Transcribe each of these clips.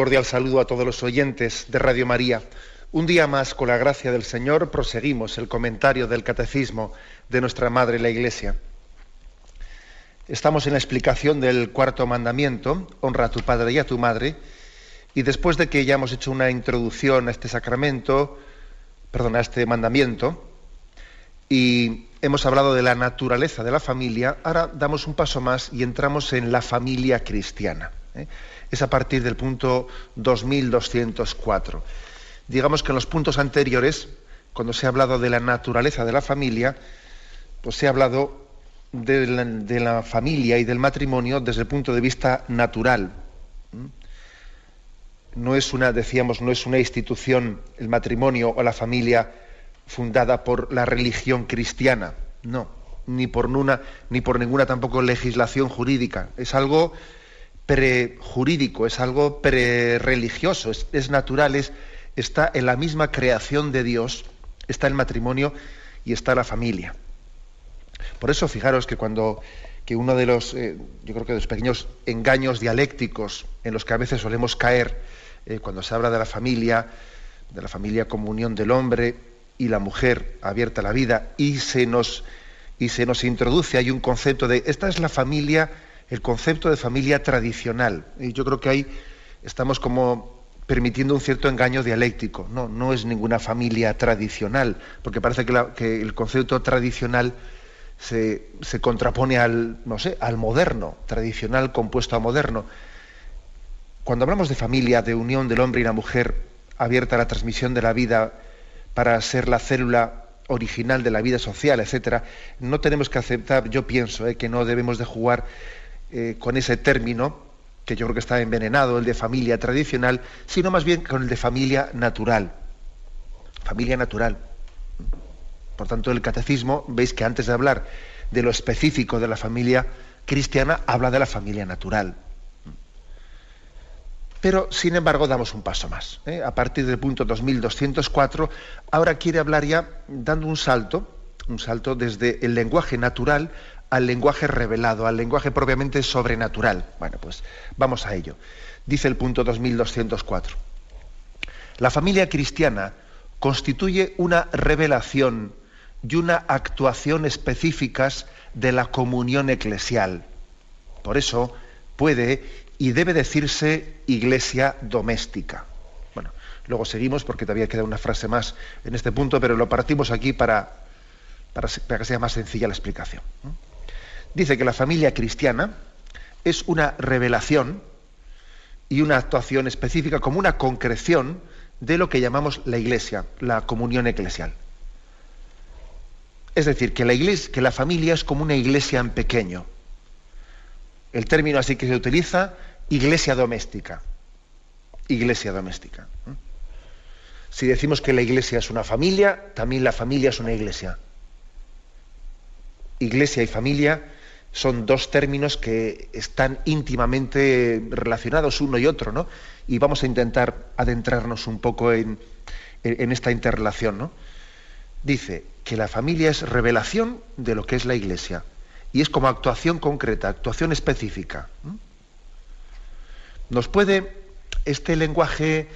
Cordial saludo a todos los oyentes de Radio María. Un día más, con la gracia del Señor, proseguimos el comentario del Catecismo de nuestra Madre la Iglesia. Estamos en la explicación del cuarto mandamiento, honra a tu padre y a tu madre, y después de que ya hemos hecho una introducción a este sacramento, perdón, a este mandamiento, y hemos hablado de la naturaleza de la familia, ahora damos un paso más y entramos en la familia cristiana. ¿eh? Es a partir del punto 2204. Digamos que en los puntos anteriores, cuando se ha hablado de la naturaleza de la familia, pues se ha hablado de la, familia y del matrimonio desde el punto de vista natural. No es una, decíamos, no es una institución, el matrimonio o la familia, fundada por la religión cristiana, no, ni por, una, ni por ninguna tampoco legislación jurídica. Es algo prejurídico, es algo prereligioso, es, es natural, es, está en la misma creación de Dios, está el matrimonio y está la familia. Por eso fijaros que cuando que uno de los, eh, yo creo que de los pequeños engaños dialécticos en los que a veces solemos caer eh, cuando se habla de la familia, de la familia como unión del hombre y la mujer abierta a la vida, y se nos, y se nos introduce, hay un concepto de, esta es la familia el concepto de familia tradicional. Y yo creo que ahí estamos como permitiendo un cierto engaño dialéctico. No, no es ninguna familia tradicional, porque parece que, el concepto tradicional se, contrapone al, no sé, al moderno, tradicional compuesto a moderno. Cuando hablamos de familia, de unión del hombre y la mujer abierta a la transmisión de la vida para ser la célula original de la vida social, etcétera, no tenemos que aceptar, yo pienso, eh, que no debemos de jugar eh, con ese término, que yo creo que está envenenado, el de familia tradicional, sino más bien con el de familia natural. Familia natural. Por tanto, el catecismo, veis que antes de hablar de lo específico de la familia cristiana, habla de la familia natural. Pero, sin embargo, damos un paso más. ¿eh? A partir del punto 2204, ahora quiere hablar ya dando un salto, un salto desde el lenguaje natural al lenguaje revelado, al lenguaje propiamente sobrenatural. Bueno, pues vamos a ello. Dice el punto 2204. La familia cristiana constituye una revelación y una actuación específicas de la comunión eclesial. Por eso puede y debe decirse iglesia doméstica. Bueno, luego seguimos porque todavía queda una frase más en este punto, pero lo partimos aquí para, para, que sea más sencilla la explicación dice que la familia cristiana es una revelación y una actuación específica como una concreción de lo que llamamos la iglesia, la comunión eclesial. Es decir, que la, iglesia, que la familia es como una iglesia en pequeño. El término así que se utiliza, iglesia doméstica. Iglesia doméstica. Si decimos que la iglesia es una familia, también la familia es una iglesia. Iglesia y familia son dos términos que están íntimamente relacionados uno y otro, ¿no? Y vamos a intentar adentrarnos un poco en, esta interrelación, ¿no? Dice que la familia es revelación de lo que es la Iglesia y es como actuación concreta, actuación específica. Nos puede, este lenguaje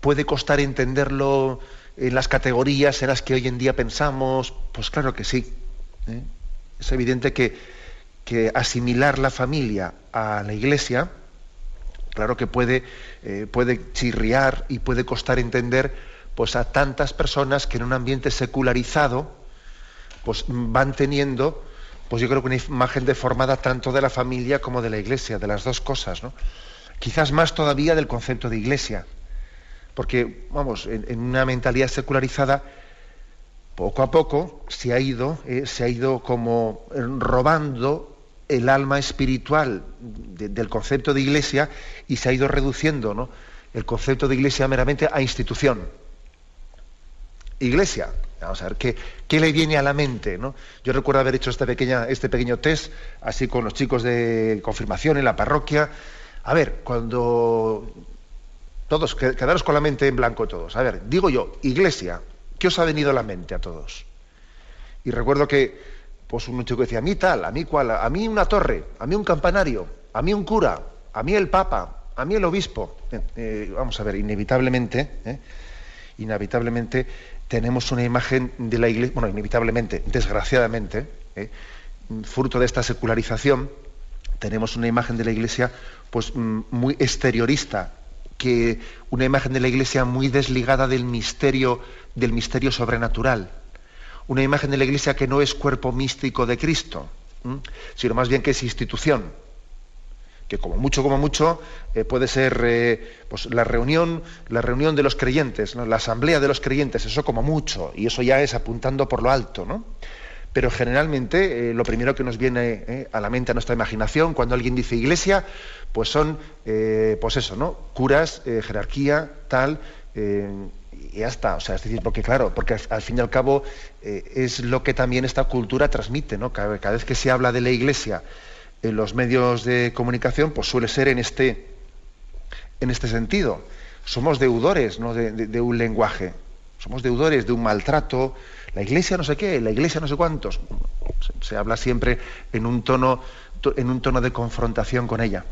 puede costar entenderlo en las categorías en las que hoy en día pensamos, pues claro que sí. ¿eh? Es evidente que que asimilar la familia a la iglesia, claro que puede, eh, puede chirriar y puede costar entender pues, a tantas personas que en un ambiente secularizado pues, van teniendo, pues yo creo que una imagen deformada tanto de la familia como de la iglesia, de las dos cosas, ¿no? Quizás más todavía del concepto de iglesia, porque, vamos, en, una mentalidad secularizada, poco a poco se ha ido, eh, se ha ido como robando el alma espiritual del concepto de iglesia y se ha ido reduciendo ¿no? el concepto de iglesia meramente a institución. Iglesia, vamos a ver, ¿qué, qué le viene a la mente? ¿no? Yo recuerdo haber hecho pequeña, este pequeño test, así con los chicos de confirmación en la parroquia. A ver, cuando todos, quedaros con la mente en blanco todos. A ver, digo yo, iglesia, ¿qué os ha venido a la mente a todos? Y recuerdo que pues un chico decía, a mí tal, a mí cual, a mí una torre, a mí un campanario, a mí un cura, a mí el papa, a mí el obispo. Eh, eh, vamos a ver, inevitablemente, eh, inevitablemente tenemos una imagen de la iglesia, bueno, inevitablemente, desgraciadamente, fruto de esta secularización, tenemos una imagen de la iglesia pues mm, muy exteriorista, que una imagen de la iglesia muy desligada del misterio, del misterio sobrenatural una imagen de la Iglesia que no es cuerpo místico de Cristo, sino más bien que es institución, que como mucho, como mucho, eh, puede ser eh, pues, la reunión, la reunión de los creyentes, la asamblea de los creyentes, eso como mucho, y eso ya es apuntando por lo alto, ¿no? Pero generalmente eh, lo primero que nos viene a la mente, a nuestra imaginación, cuando alguien dice iglesia, pues son, pues eso, ¿no? Curas, jerarquía, tal, y ya está. O sea, es decir, porque claro, porque al, fin y al cabo eh, es lo que también esta cultura transmite, ¿no? Cada, vez que se habla de la Iglesia en los medios de comunicación, pues suele ser en este, en este sentido. Somos deudores ¿no? de, un lenguaje, somos deudores de un maltrato. La Iglesia no sé qué, la Iglesia no sé cuántos. Se, habla siempre en un tono, en un tono de confrontación con ella.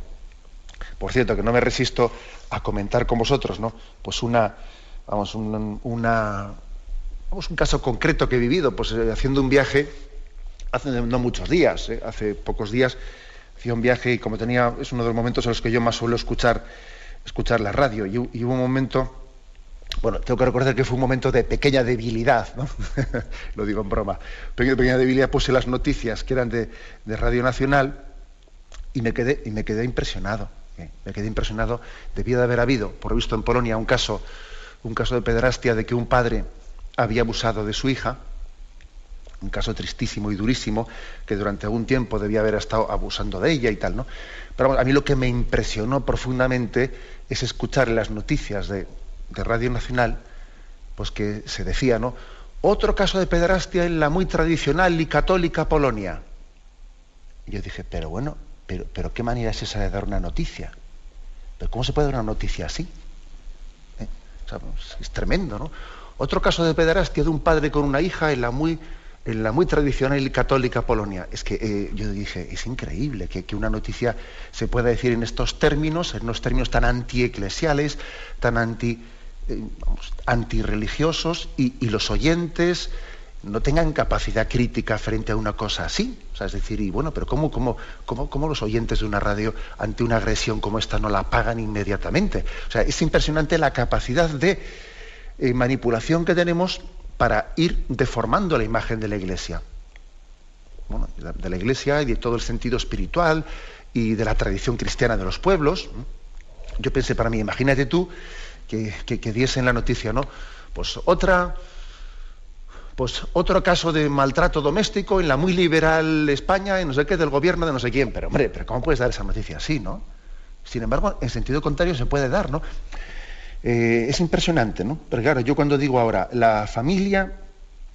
Por cierto, que no me resisto a comentar con vosotros, ¿no? Pues una, vamos, un, caso concreto que he vivido, pues eh, haciendo un viaje, hace no muchos días, eh, hace pocos días, hacía un viaje y como tenía, es uno de los momentos en los que yo más suelo escuchar, escuchar la radio, y, hubo un momento, bueno, tengo que recordar que fue un momento de pequeña debilidad, ¿no? lo digo en broma, pequeña, pequeña debilidad, puse las noticias que eran de, Radio Nacional y me quedé, y me quedé impresionado, ¿eh? me quedé impresionado, debía de haber habido, por visto en Polonia, un caso un caso de pedrastia de que un padre había abusado de su hija, un caso tristísimo y durísimo, que durante algún tiempo debía haber estado abusando de ella y tal, ¿no? Pero a mí lo que me impresionó profundamente es escuchar las noticias de, Radio Nacional, pues que se decía, ¿no? Otro caso de pedrastia en la muy tradicional y católica Polonia. Y yo dije, pero bueno, pero, pero ¿qué manera es esa de dar una noticia? ¿Pero cómo se puede dar una noticia así? Pues, es tremendo, ¿no? Otro caso de pederastia de un padre con una hija en la muy, en la muy tradicional y católica Polonia. Es que eh, yo dije, es increíble que, una noticia se pueda decir en estos términos, en unos términos tan antieclesiales, tan anti, eh, antirreligiosos, y, y los oyentes no tengan capacidad crítica frente a una cosa así. O sea, es decir, y bueno, pero ¿cómo, cómo, cómo, los oyentes de una radio ante una agresión como esta no la pagan inmediatamente? O sea, es impresionante la capacidad de eh, manipulación que tenemos para ir deformando la imagen de la Iglesia. Bueno, de la Iglesia y de todo el sentido espiritual y de la tradición cristiana de los pueblos. Yo pensé para mí, imagínate tú que, que, que diesen la noticia, ¿no? Pues otra pues otro caso de maltrato doméstico en la muy liberal España, en no sé qué, del gobierno de no sé quién. Pero hombre, pero ¿cómo puedes dar esa noticia así, no? Sin embargo, en sentido contrario se puede dar, ¿no? Eh, es impresionante, ¿no? Pero claro, yo cuando digo ahora, la familia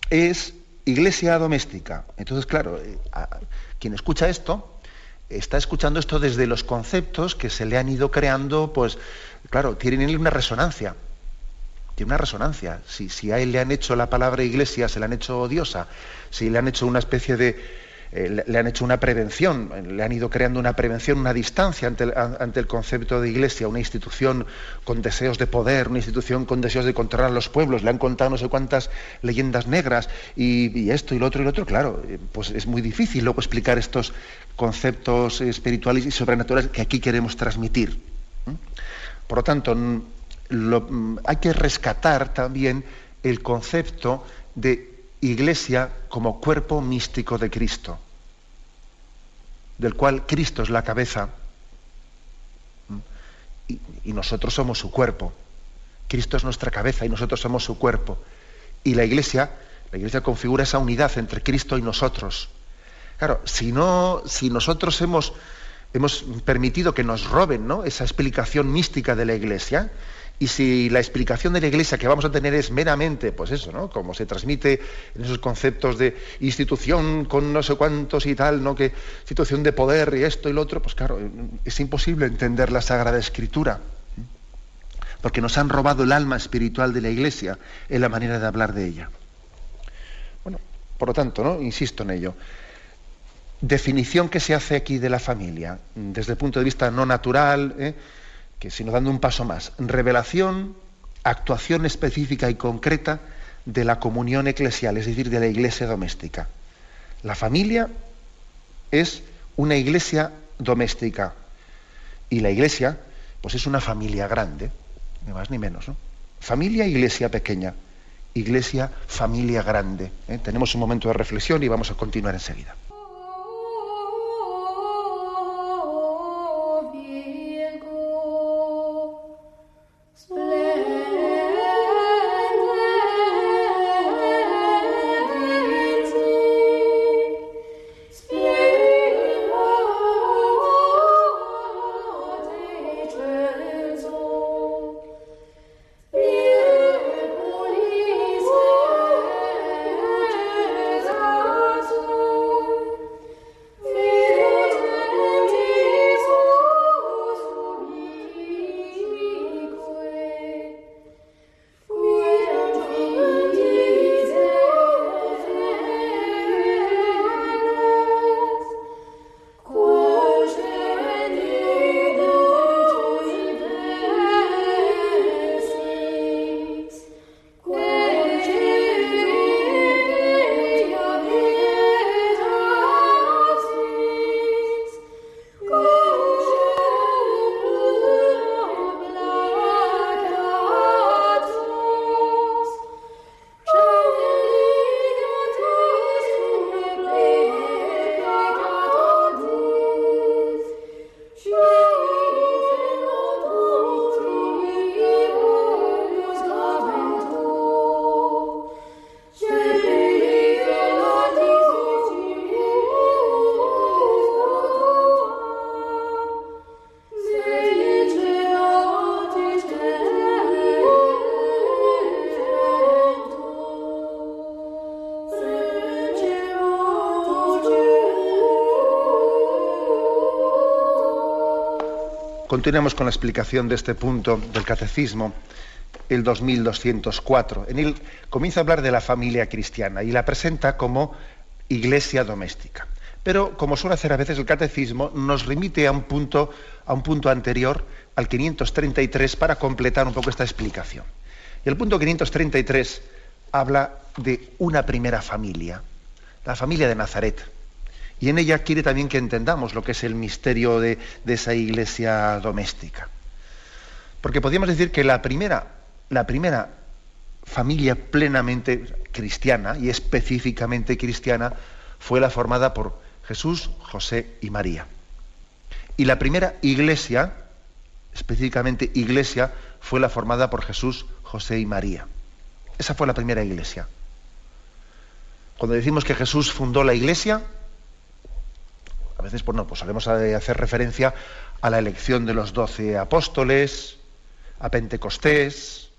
es iglesia doméstica. Entonces, claro, eh, quien escucha esto, está escuchando esto desde los conceptos que se le han ido creando, pues, claro, tienen una resonancia tiene una resonancia. Si, si, a él le han hecho la palabra iglesia, se le han hecho odiosa, si le han hecho una especie de... Eh, le, han hecho una prevención, le han ido creando una prevención, una distancia ante el, ante el, concepto de iglesia, una institución con deseos de poder, una institución con deseos de controlar a los pueblos, le han contado no sé cuántas leyendas negras y, esto y lo otro y lo otro, claro, eh, pues es muy difícil luego explicar estos conceptos espirituales y sobrenaturales que aquí queremos transmitir. Por lo tanto, Mm, hay que rescatar también el concepto de iglesia como cuerpo místico de Cristo, del cual Cristo es la cabeza y, y, nosotros somos su cuerpo. Cristo es nuestra cabeza y nosotros somos su cuerpo. Y la iglesia, la iglesia configura esa unidad entre Cristo y nosotros. Claro, si no, si nosotros hemos, hemos permitido que nos roben ¿no? esa explicación mística de la Iglesia, y si la explicación de la Iglesia que vamos a tener es meramente, pues eso, ¿no? Como se transmite en esos conceptos de institución con no sé cuántos y tal, ¿no? Que situación de poder y esto y lo otro, pues claro, es imposible entender la Sagrada Escritura. Porque nos han robado el alma espiritual de la Iglesia en la manera de hablar de ella. Bueno, por lo tanto, ¿no? Insisto en ello. Definición que se hace aquí de la familia, desde el punto de vista no natural, ¿eh? Que sino dando un paso más, revelación, actuación específica y concreta de la comunión eclesial, es decir, de la iglesia doméstica. La familia es una iglesia doméstica y la iglesia pues es una familia grande, ni más ni menos. ¿no? Familia, iglesia pequeña, iglesia, familia grande. ¿eh? Tenemos un momento de reflexión y vamos a continuar enseguida. Continuamos con la explicación de este punto del catecismo, el 2204. En él comienza a hablar de la familia cristiana y la presenta como iglesia doméstica. Pero, como suele hacer a veces el catecismo, nos remite a un punto, a un punto anterior, al 533, para completar un poco esta explicación. Y el punto 533 habla de una primera familia, la familia de Nazaret. Y en ella quiere también que entendamos lo que es el misterio de, esa iglesia doméstica. Porque podríamos decir que la primera, la primera familia plenamente cristiana y específicamente cristiana fue la formada por Jesús, José y María. Y la primera iglesia, específicamente iglesia, fue la formada por Jesús, José y María. Esa fue la primera iglesia. Cuando decimos que Jesús fundó la iglesia, a veces pues no, pues solemos hacer referencia a la elección de los doce apóstoles, a Pentecostés,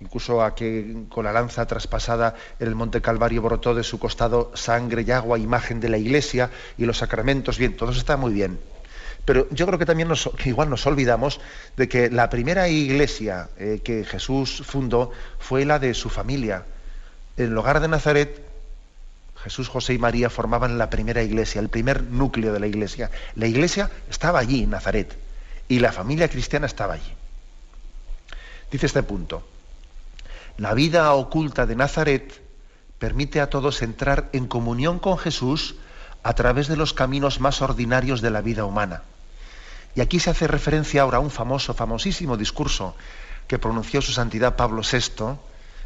incluso a que con la lanza traspasada en el Monte Calvario brotó de su costado sangre y agua, imagen de la iglesia y los sacramentos, bien, todo está muy bien. Pero yo creo que también igual nos olvidamos de que la primera iglesia eh, que Jesús fundó fue la de su familia. En el hogar de Nazaret Jesús, José y María formaban la primera iglesia, el primer núcleo de la iglesia. La iglesia estaba allí, en Nazaret, y la familia cristiana estaba allí. Dice este punto, la vida oculta de Nazaret permite a todos entrar en comunión con Jesús a través de los caminos más ordinarios de la vida humana. Y aquí se hace referencia ahora a un famoso, famosísimo discurso que pronunció su santidad Pablo VI,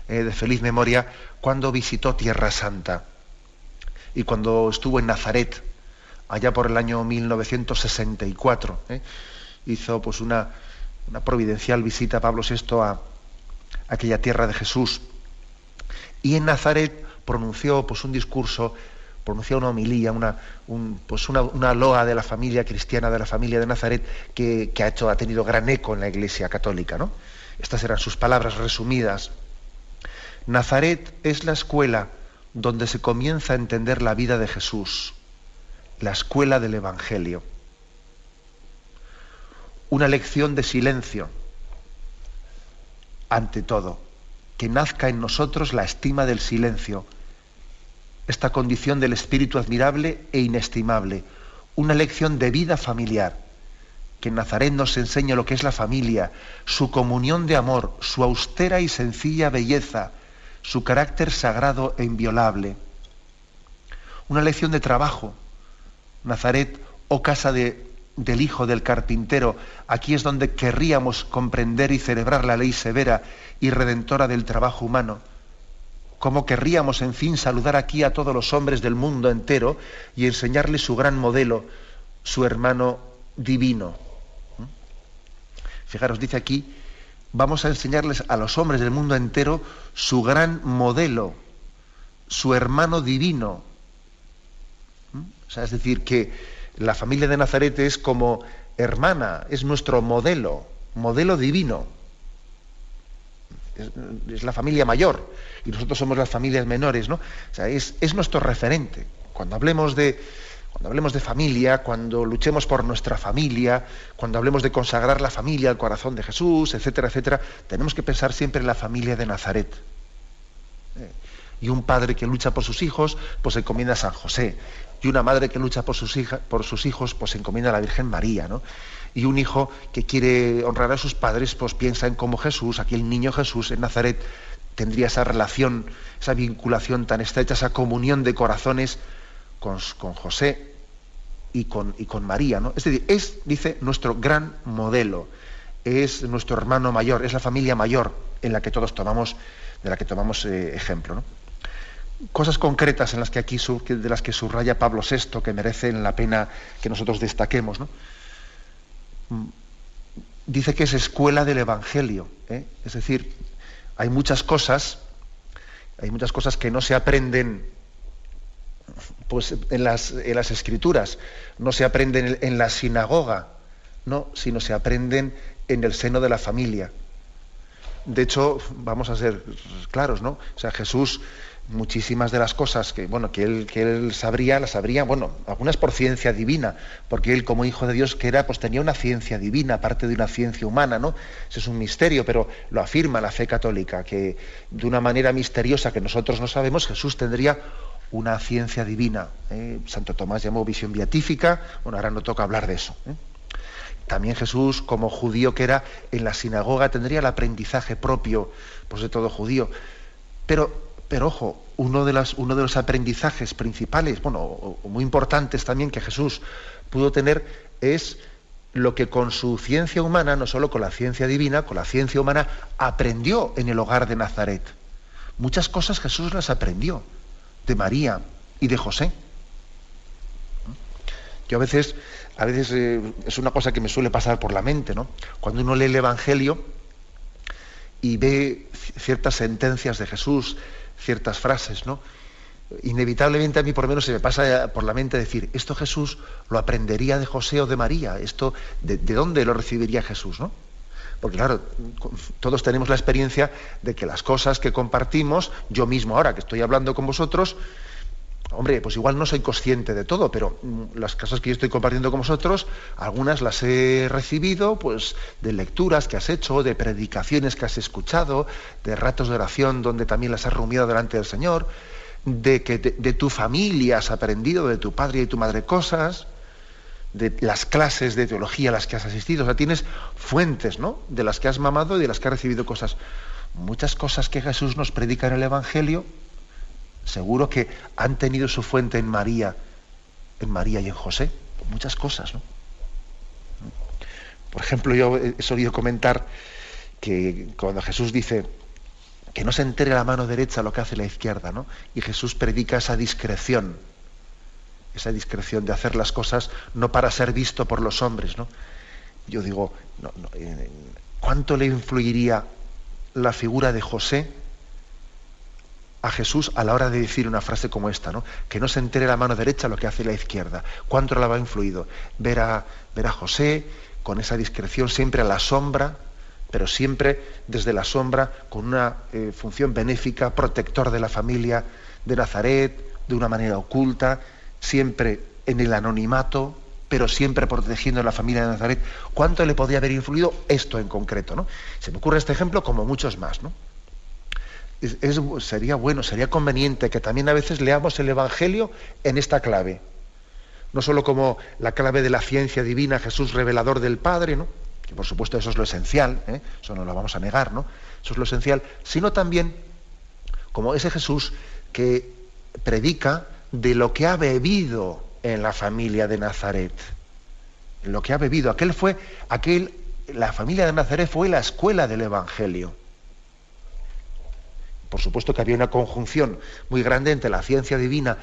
eh, de feliz memoria, cuando visitó Tierra Santa y cuando estuvo en Nazaret, allá por el año 1964, ¿eh? hizo pues una, una, providencial visita a Pablo VI a, aquella tierra de Jesús. Y en Nazaret pronunció pues, un discurso pronuncia una homilía, una, pues una, loa de la familia cristiana, de la familia de Nazaret, que, ha, hecho, ha tenido gran eco en la Iglesia católica. ¿no? Estas eran sus palabras resumidas. Nazaret es la escuela donde se comienza a entender la vida de Jesús, la escuela del Evangelio. Una lección de silencio, ante todo, que nazca en nosotros la estima del silencio, esta condición del espíritu admirable e inestimable, una lección de vida familiar, que en Nazaret nos enseña lo que es la familia, su comunión de amor, su austera y sencilla belleza, su carácter sagrado e inviolable. Una lección de trabajo. Nazaret, o oh casa de, del hijo del carpintero, aquí es donde querríamos comprender y celebrar la ley severa y redentora del trabajo humano. Como querríamos, en fin, saludar aquí a todos los hombres del mundo entero y enseñarles su gran modelo, su hermano divino. ¿Mm? Fijaros, dice aquí, vamos a enseñarles a los hombres del mundo entero su gran modelo, su hermano divino. ¿Mm? O sea, es decir, que la familia de Nazaret es como hermana, es nuestro modelo, modelo divino. Es, la familia mayor y nosotros somos las familias menores, ¿no? O sea, es, es nuestro referente. Cuando hablemos de, cuando hablemos de familia, cuando luchemos por nuestra familia, cuando hablemos de consagrar la familia al corazón de Jesús, etcétera, etcétera, tenemos que pensar siempre en la familia de Nazaret. Eh, y un padre que lucha por sus hijos, pues encomienda a San José. Y una madre que lucha por sus, hijos, pues encomienda a la Virgen María. Y un hijo que quiere honrar a sus padres, pues piensa en cómo Jesús, aquí el niño Jesús en Nazaret, tendría esa relación, esa vinculación tan estrecha, esa comunión de corazones con, José y con, y con María. ¿no? Es decir, es, dice, nuestro gran modelo, es nuestro hermano mayor, es la familia mayor en la que todos tomamos, de la que tomamos eh, ejemplo. ¿no? Cosas concretas en las que aquí de las que subraya Pablo VI que merecen la pena que nosotros destaquemos. ¿no? Mm, dice que es escuela del Evangelio, ¿eh? es decir, hay muchas cosas, hay muchas cosas que no se aprenden pues en las, escrituras, no se aprenden en, la sinagoga, no, sino se aprenden en el seno de la familia. De hecho, vamos a ser claros, ¿no? O sea, Jesús, muchísimas de las cosas que, bueno, que él, que él sabría, las sabría, bueno, algunas por ciencia divina, porque él como hijo de Dios que era, pues tenía una ciencia divina, aparte de una ciencia humana, ¿no? Eso es un misterio, pero lo afirma la fe católica, que de una manera misteriosa que nosotros no sabemos, Jesús tendría una ciencia divina. ¿eh? Santo Tomás llamó visión beatífica, bueno, ahora no toca hablar de eso. ¿eh? También Jesús, como judío que era, en la sinagoga tendría el aprendizaje propio pues, de todo judío. Pero, pero ojo, uno de, las, uno de los aprendizajes principales, bueno, muy importantes también que Jesús pudo tener es lo que con su ciencia humana, no solo con la ciencia divina, con la ciencia humana, aprendió en el hogar de Nazaret. Muchas cosas Jesús las aprendió de María y de José. Yo a veces, a veces eh, es una cosa que me suele pasar por la mente, ¿no? Cuando uno lee el Evangelio y ve ciertas sentencias de Jesús, ciertas frases, ¿no? Inevitablemente a mí por lo menos se me pasa por la mente decir, esto Jesús lo aprendería de José o de María, esto de, de dónde lo recibiría Jesús, ¿no? Porque claro, todos tenemos la experiencia de que las cosas que compartimos, yo mismo ahora que estoy hablando con vosotros, hombre, pues igual no soy consciente de todo, pero mm, las cosas que yo estoy compartiendo con vosotros, algunas las he recibido pues de lecturas que has hecho, de predicaciones que has escuchado, de ratos de oración donde también las has rumiado delante del Señor, de que de tu familia has aprendido, de tu padre y tu madre cosas de las clases de teología a las que has asistido. O sea, tienes fuentes, ¿no? De las que has mamado y de las que has recibido cosas. Muchas cosas que Jesús nos predica en el Evangelio, seguro que han tenido su fuente en María, en María y en José. Muchas cosas, ¿no? Por ejemplo, yo he solido comentar que cuando Jesús dice que no se entere la mano derecha lo que hace la izquierda, ¿no? Y Jesús predica esa discreción esa discreción de hacer las cosas no para ser visto por los hombres. ¿no? Yo digo, ¿cuánto le influiría la figura de José a Jesús a la hora de decir una frase como esta, ¿no? Que no se entere la mano derecha lo que hace la izquierda. ¿Cuánto la va influido? Ver a, ver a José con esa discreción siempre a la sombra, pero siempre desde la sombra, con una eh, función benéfica, protector de la familia de Nazaret, de una manera oculta, siempre en el anonimato, pero siempre protegiendo a la familia de Nazaret. ¿Cuánto le podría haber influido esto en concreto? ¿no? Se me ocurre este ejemplo como muchos más. ¿no? sería bueno, sería conveniente que también a veces leamos el Evangelio en esta clave. No solo como la clave de la ciencia divina, Jesús revelador del Padre, ¿no? que por supuesto eso es lo esencial, ¿eh? eso no lo vamos a negar, ¿no? Eso es lo esencial, sino también como ese Jesús que predica de lo que ha bebido en la familia de Nazaret. Lo que ha bebido. Aquel fue, aquel, la familia de Nazaret fue la escuela del Evangelio. Por supuesto que había una conjunción muy grande entre la ciencia divina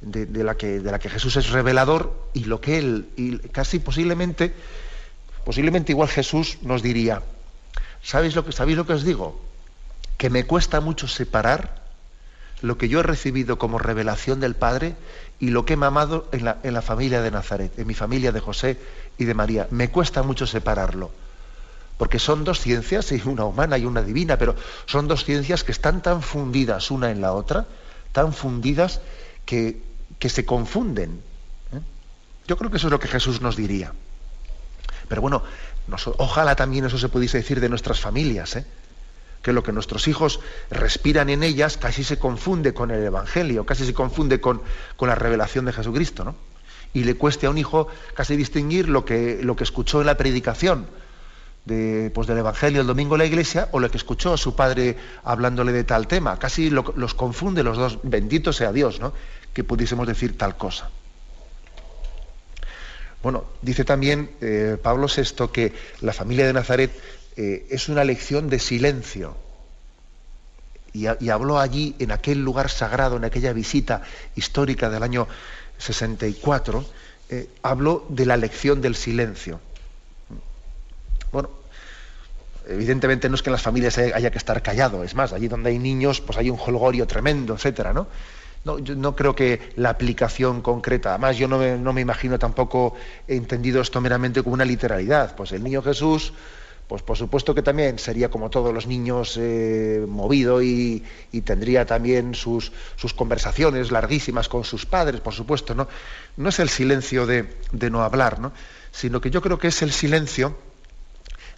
de, la, que, de la, que, Jesús es revelador y lo que él, y casi posiblemente, posiblemente igual Jesús nos diría, ¿sabéis lo que, ¿sabéis lo que os digo? Que me cuesta mucho separar lo que yo he recibido como revelación del Padre y lo que he mamado en la, en la familia de Nazaret, en mi familia de José y de María. Me cuesta mucho separarlo porque son dos ciencias, una humana y una divina, pero son dos ciencias que están tan fundidas una en la otra, tan fundidas que, que se confunden. ¿eh? Yo creo que eso es lo que Jesús nos diría. Pero bueno, ojalá también eso se pudiese decir de nuestras familias, ¿eh? Que lo que nuestros hijos respiran en ellas casi se confunde con el Evangelio, casi se confunde con, con la revelación de Jesucristo, ¿no? Y le cueste a un hijo casi distinguir lo que, lo que escuchó en la predicación, pues, del Evangelio el domingo en la iglesia o lo que escuchó a su padre hablándole de tal tema. Casi los confunde los dos. Bendito sea Dios, ¿no? Que pudiésemos decir tal cosa. Bueno, dice también eh, Pablo VI que la familia de Nazaret eh, es una lección de silencio. Y, habló allí, en aquel lugar sagrado, en aquella visita histórica del año 64, eh, habló de la lección del silencio. Bueno, evidentemente no es que en las familias haya que estar callado, es más, allí donde hay niños, pues hay un holgorio tremendo, etcétera, ¿no? No, yo no creo que la aplicación concreta, además yo no me, imagino tampoco he entendido esto meramente como una literalidad. Pues el niño Jesús, pues por supuesto que también sería como todos los niños eh, movido y, tendría también sus, conversaciones larguísimas con sus padres, por supuesto, ¿no? No es el silencio de, de no hablar, ¿no? Sino que yo creo que es el silencio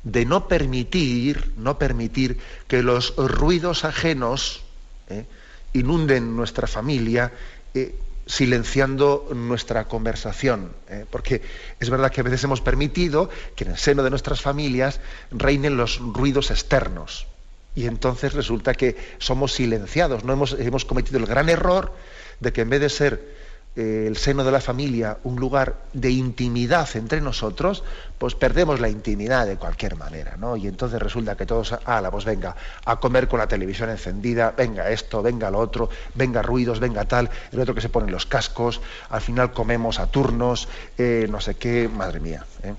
de no permitir, no permitir que los ruidos ajenos eh, inunden nuestra familia, eh, silenciando nuestra conversación. Eh, porque es verdad que a veces hemos permitido que en el seno de nuestras familias reinen los ruidos externos. Y entonces resulta que somos silenciados. No hemos, hemos cometido el gran error de que en vez de ser el seno de la familia un lugar de intimidad entre nosotros, pues perdemos la intimidad de cualquier manera, ¿no? Y entonces resulta que todos, la pues venga, a comer con la televisión encendida, venga esto, venga lo otro, venga ruidos, venga tal, el otro que se ponen los cascos, al final comemos a turnos, eh, no sé qué, madre mía. ¿eh?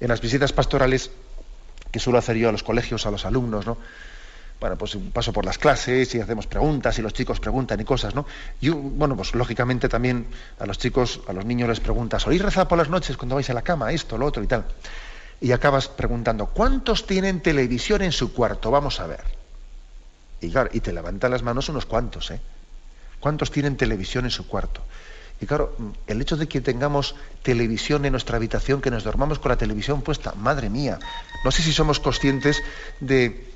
En las visitas pastorales que suelo hacer yo a los colegios, a los alumnos, ¿no? Bueno, pues paso por las clases y hacemos preguntas y los chicos preguntan y cosas, ¿no? Y bueno, pues lógicamente también a los chicos, a los niños les preguntas, ¿soléis rezar por las noches cuando vais a la cama? Esto, lo otro y tal. Y acabas preguntando, ¿cuántos tienen televisión en su cuarto? Vamos a ver. Y claro, y te levantan las manos unos cuantos, ¿eh? ¿Cuántos tienen televisión en su cuarto? Y claro, el hecho de que tengamos televisión en nuestra habitación, que nos dormamos con la televisión puesta, madre mía, no sé si somos conscientes de,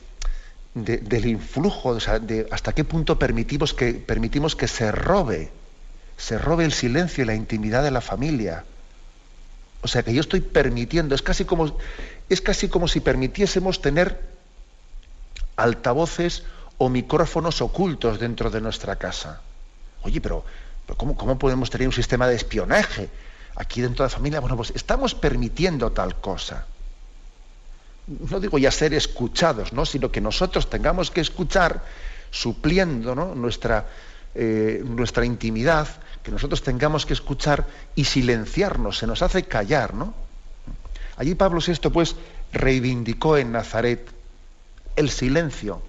del influjo, de hasta qué punto permitimos que, permitimos que se robe, se robe el silencio y la intimidad de la familia. O sea que yo estoy permitiendo, es casi como, es casi como si permitiésemos tener altavoces o micrófonos ocultos dentro de nuestra casa. Oye, pero, ¿cómo, ¿cómo podemos tener un sistema de espionaje aquí dentro de la familia? Bueno, pues estamos permitiendo tal cosa no digo ya ser escuchados, ¿no? sino que nosotros tengamos que escuchar supliendo nuestra, eh, nuestra intimidad, que nosotros tengamos que escuchar y silenciarnos, se nos hace callar. ¿no? Allí Pablo VI pues reivindicó en Nazaret el silencio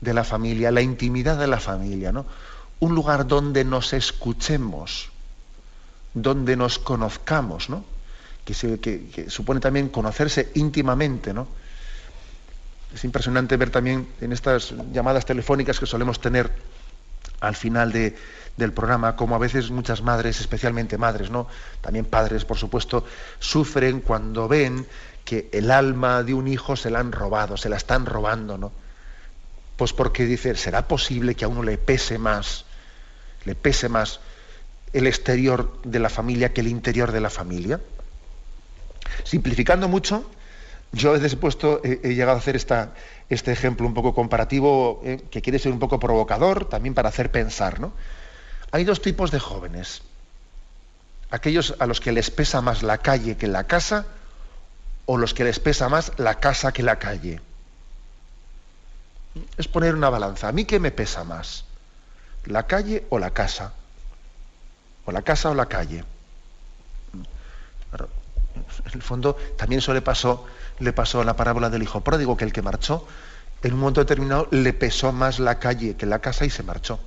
de la familia, la intimidad de la familia, ¿no? Un lugar donde nos escuchemos, donde nos conozcamos, ¿no? Que, supone también conocerse íntimamente, ¿no? Es impresionante ver también en estas llamadas telefónicas que solemos tener al final del programa, como a veces muchas madres, especialmente madres, ¿no? También padres, por supuesto, sufren cuando ven que el alma de un hijo se la han robado, se la están robando, ¿no? Pues porque dice, ¿será posible que a uno le pese más, le pese más el exterior de la familia que el interior de la familia? Simplificando mucho, yo a veces he puesto, he, llegado a hacer este ejemplo un poco comparativo, eh, que quiere ser un poco provocador, también para hacer pensar, ¿no? Hay dos tipos de jóvenes. Aquellos a los que les pesa más la calle que la casa, o los que les pesa más la casa que la calle. Es poner una balanza. ¿A mí qué me pesa más? ¿La calle o la casa? ¿O la casa o la calle? En el fondo, también eso le pasó, le pasó a la parábola del hijo pródigo, que el que marchó, en un momento determinado le pesó más la calle que la casa y se marchó.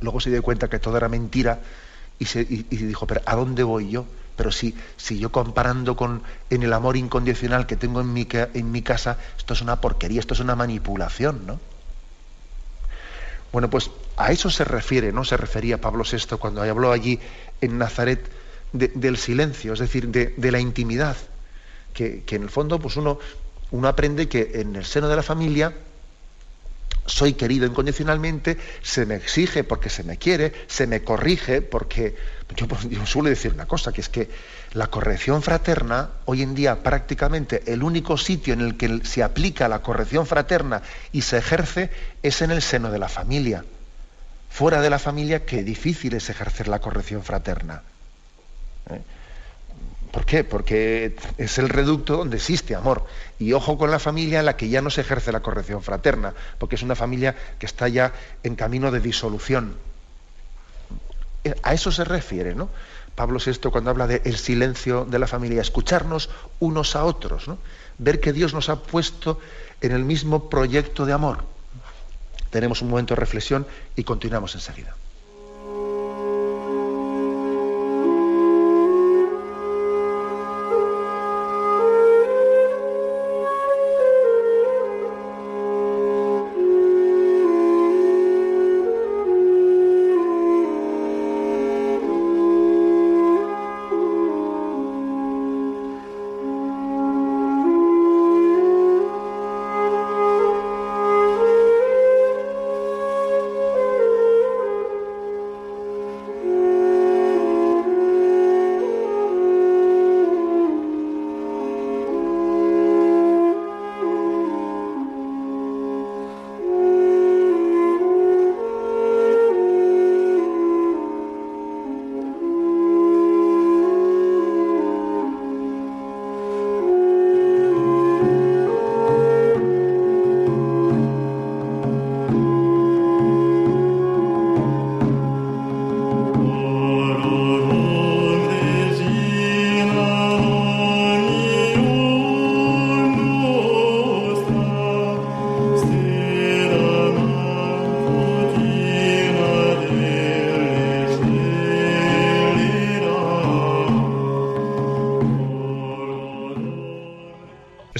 Luego se dio cuenta que todo era mentira y, se, dijo, pero ¿a dónde voy yo? Pero si, yo comparando con en el amor incondicional que tengo en mi, en mi casa, esto es una porquería, esto es una manipulación, ¿no? Bueno, pues a eso se refiere, ¿no? Se refería Pablo VI cuando habló allí en Nazaret del silencio, es decir, de, la intimidad, que, en el fondo pues uno, uno aprende que en el seno de la familia soy querido incondicionalmente, se me exige porque se me quiere, se me corrige porque yo, suelo decir una cosa, que es que la corrección fraterna, hoy en día prácticamente el único sitio en el que se aplica la corrección fraterna y se ejerce es en el seno de la familia. Fuera de la familia, qué difícil es ejercer la corrección fraterna. ¿Eh? ¿Por qué? Porque es el reducto donde existe amor. Y ojo con la familia en la que ya no se ejerce la corrección fraterna, porque es una familia que está ya en camino de disolución. A eso se refiere, ¿no? Pablo VI cuando habla del el silencio de la familia, escucharnos unos a otros, ¿no? ver que Dios nos ha puesto en el mismo proyecto de amor. Tenemos un momento de reflexión y continuamos enseguida.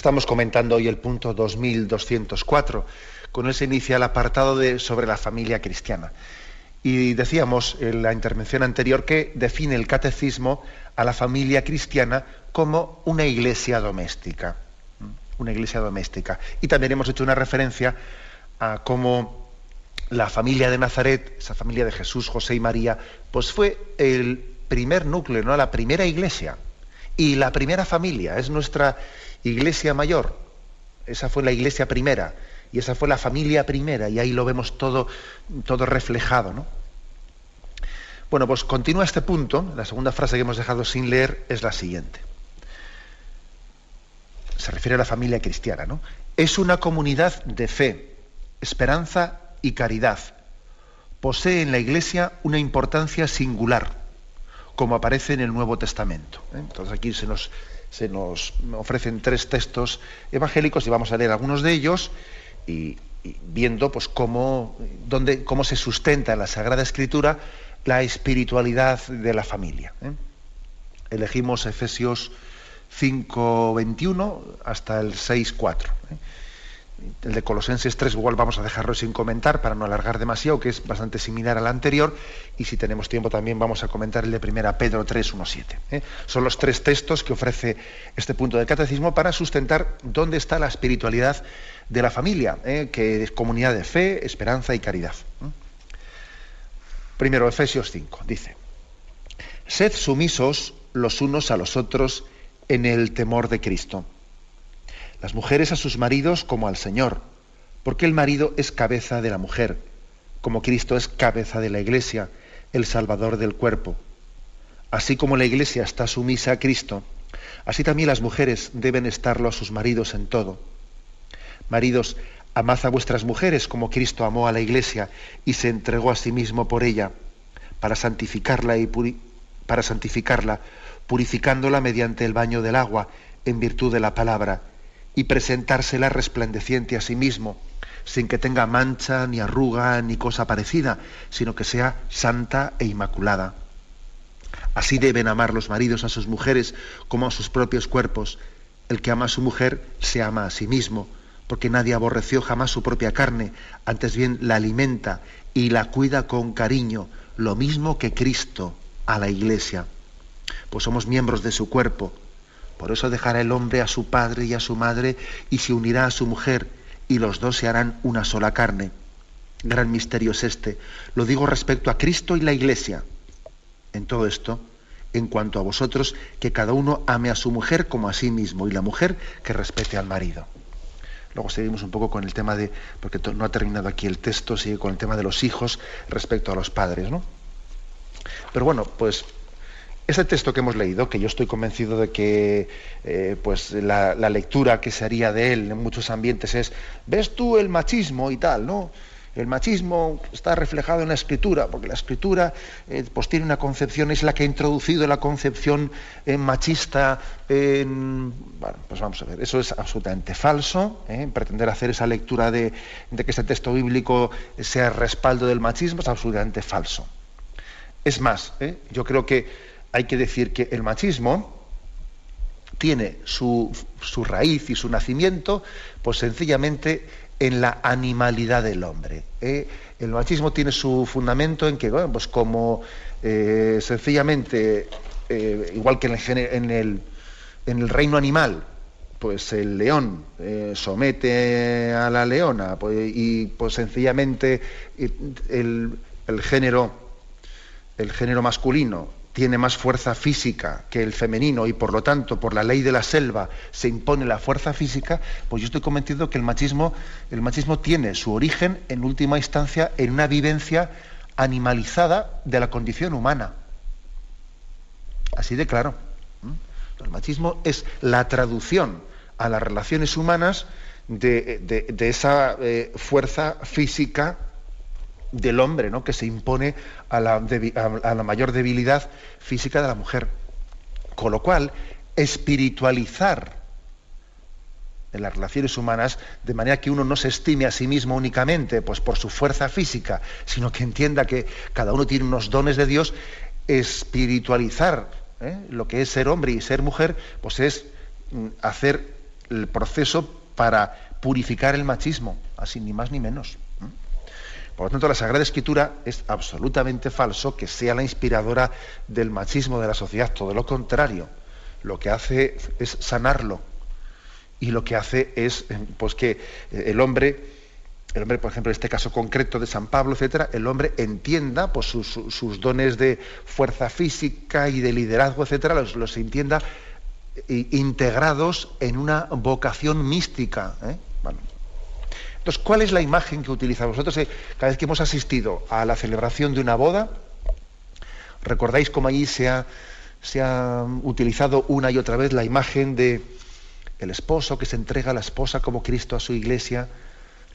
Estamos comentando hoy el punto 2204. Con él se inicia el apartado de, sobre la familia cristiana. Y decíamos en la intervención anterior que define el catecismo a la familia cristiana como una iglesia doméstica. Una iglesia doméstica. Y también hemos hecho una referencia a cómo la familia de Nazaret, esa familia de Jesús, José y María, pues fue el primer núcleo, ¿no? la primera iglesia y la primera familia. Es nuestra iglesia mayor, esa fue la iglesia primera, y esa fue la familia primera, y ahí lo vemos todo, todo reflejado. ¿no? Bueno, pues continúa este punto, la segunda frase que hemos dejado sin leer es la siguiente. Se refiere a la familia cristiana, ¿no? Es una comunidad de fe, esperanza y caridad. Posee en la iglesia una importancia singular, como aparece en el Nuevo Testamento. ¿eh? Entonces aquí se nos se nos ofrecen tres textos evangélicos y vamos a leer algunos de ellos y, viendo pues cómo, dónde, cómo se sustenta en la Sagrada Escritura la espiritualidad de la familia. ¿eh? Elegimos Efesios 5.21 hasta el 6.4. ¿eh? El de Colosenses 3 igual vamos a dejarlo sin comentar para no alargar demasiado, que es bastante similar al anterior, y si tenemos tiempo también vamos a comentar el de primera Pedro 3, 1, 7. Son los tres textos que ofrece este punto del catecismo para sustentar dónde está la espiritualidad de la familia, ¿eh? que es comunidad de fe, esperanza y caridad. Primero, Efesios 5, dice, Sed sumisos los unos a los otros en el temor de Cristo. Las mujeres a sus maridos como al Señor, porque el marido es cabeza de la mujer, como Cristo es cabeza de la iglesia, el Salvador del cuerpo. Así como la iglesia está sumisa a Cristo, así también las mujeres deben estarlo a sus maridos en todo. Maridos, amad a vuestras mujeres como Cristo amó a la iglesia y se entregó a sí mismo por ella, para santificarla y para santificarla, purificándola mediante el baño del agua, en virtud de la palabra, y presentársela resplandeciente a sí mismo, sin que tenga mancha, ni arruga, ni cosa parecida, sino que sea santa e inmaculada. Así deben amar los maridos a sus mujeres como a sus propios cuerpos. El que ama a su mujer se ama a sí mismo, porque nadie aborreció jamás su propia carne, antes bien la alimenta y la cuida con cariño, lo mismo que Cristo a la iglesia, pues somos miembros de su cuerpo. Por eso dejará el hombre a su padre y a su madre y se unirá a su mujer y los dos se harán una sola carne. Gran misterio es este. Lo digo respecto a Cristo y la iglesia. En todo esto, en cuanto a vosotros, que cada uno ame a su mujer como a sí mismo y la mujer que respete al marido. Luego seguimos un poco con el tema de, porque no ha terminado aquí el texto, sigue con el tema de los hijos respecto a los padres, ¿no? Pero bueno, pues ese texto que hemos leído, que yo estoy convencido de que eh, pues la, lectura que se haría de él en muchos ambientes es, ves tú el machismo y tal, ¿no? El machismo está reflejado en la escritura, porque la escritura eh, pues tiene una concepción, es la que ha introducido la concepción eh, machista en... Bueno, pues vamos a ver, eso es absolutamente falso. Pretender hacer esa lectura de, que ese texto bíblico sea respaldo del machismo es absolutamente falso. Es más, yo creo que hay que decir que el machismo tiene su, raíz y su nacimiento, pues sencillamente en la animalidad del hombre. ¿eh? El machismo tiene su fundamento en que, bueno, pues como eh, sencillamente, igual que en el, en el, reino animal, pues el león somete a la leona pues, y pues sencillamente el, el género el género masculino tiene más fuerza física que el femenino y por lo tanto por la ley de la selva se impone la fuerza física, pues yo estoy convencido que el machismo, el machismo tiene su origen en última instancia en una vivencia animalizada de la condición humana. Así de claro. El machismo es la traducción a las relaciones humanas de, esa eh, fuerza física del hombre, ¿no? que se impone a la, mayor debilidad física de la mujer. Con lo cual, espiritualizar en las relaciones humanas, de manera que uno no se estime a sí mismo únicamente pues, por su fuerza física, sino que entienda que cada uno tiene unos dones de Dios, espiritualizar ¿eh? lo que es ser hombre y ser mujer, pues es mm, hacer el proceso para purificar el machismo, así ni más ni menos. Por lo tanto, la Sagrada Escritura es absolutamente falso que sea la inspiradora del machismo de la sociedad, todo lo contrario. Lo que hace es sanarlo. Y lo que hace es eh, pues, que eh, el hombre, el hombre, por ejemplo, en este caso concreto de San Pablo, etcétera, el hombre entienda pues, sus, dones de fuerza física y de liderazgo, etcétera, los, los entienda eh, integrados en una vocación mística. Entonces, ¿cuál es la imagen que utilizamos? Nosotros, eh, cada vez que hemos asistido a la celebración de una boda, recordáis cómo allí se ha, utilizado una y otra vez la imagen de el esposo que se entrega a la esposa como Cristo a su iglesia,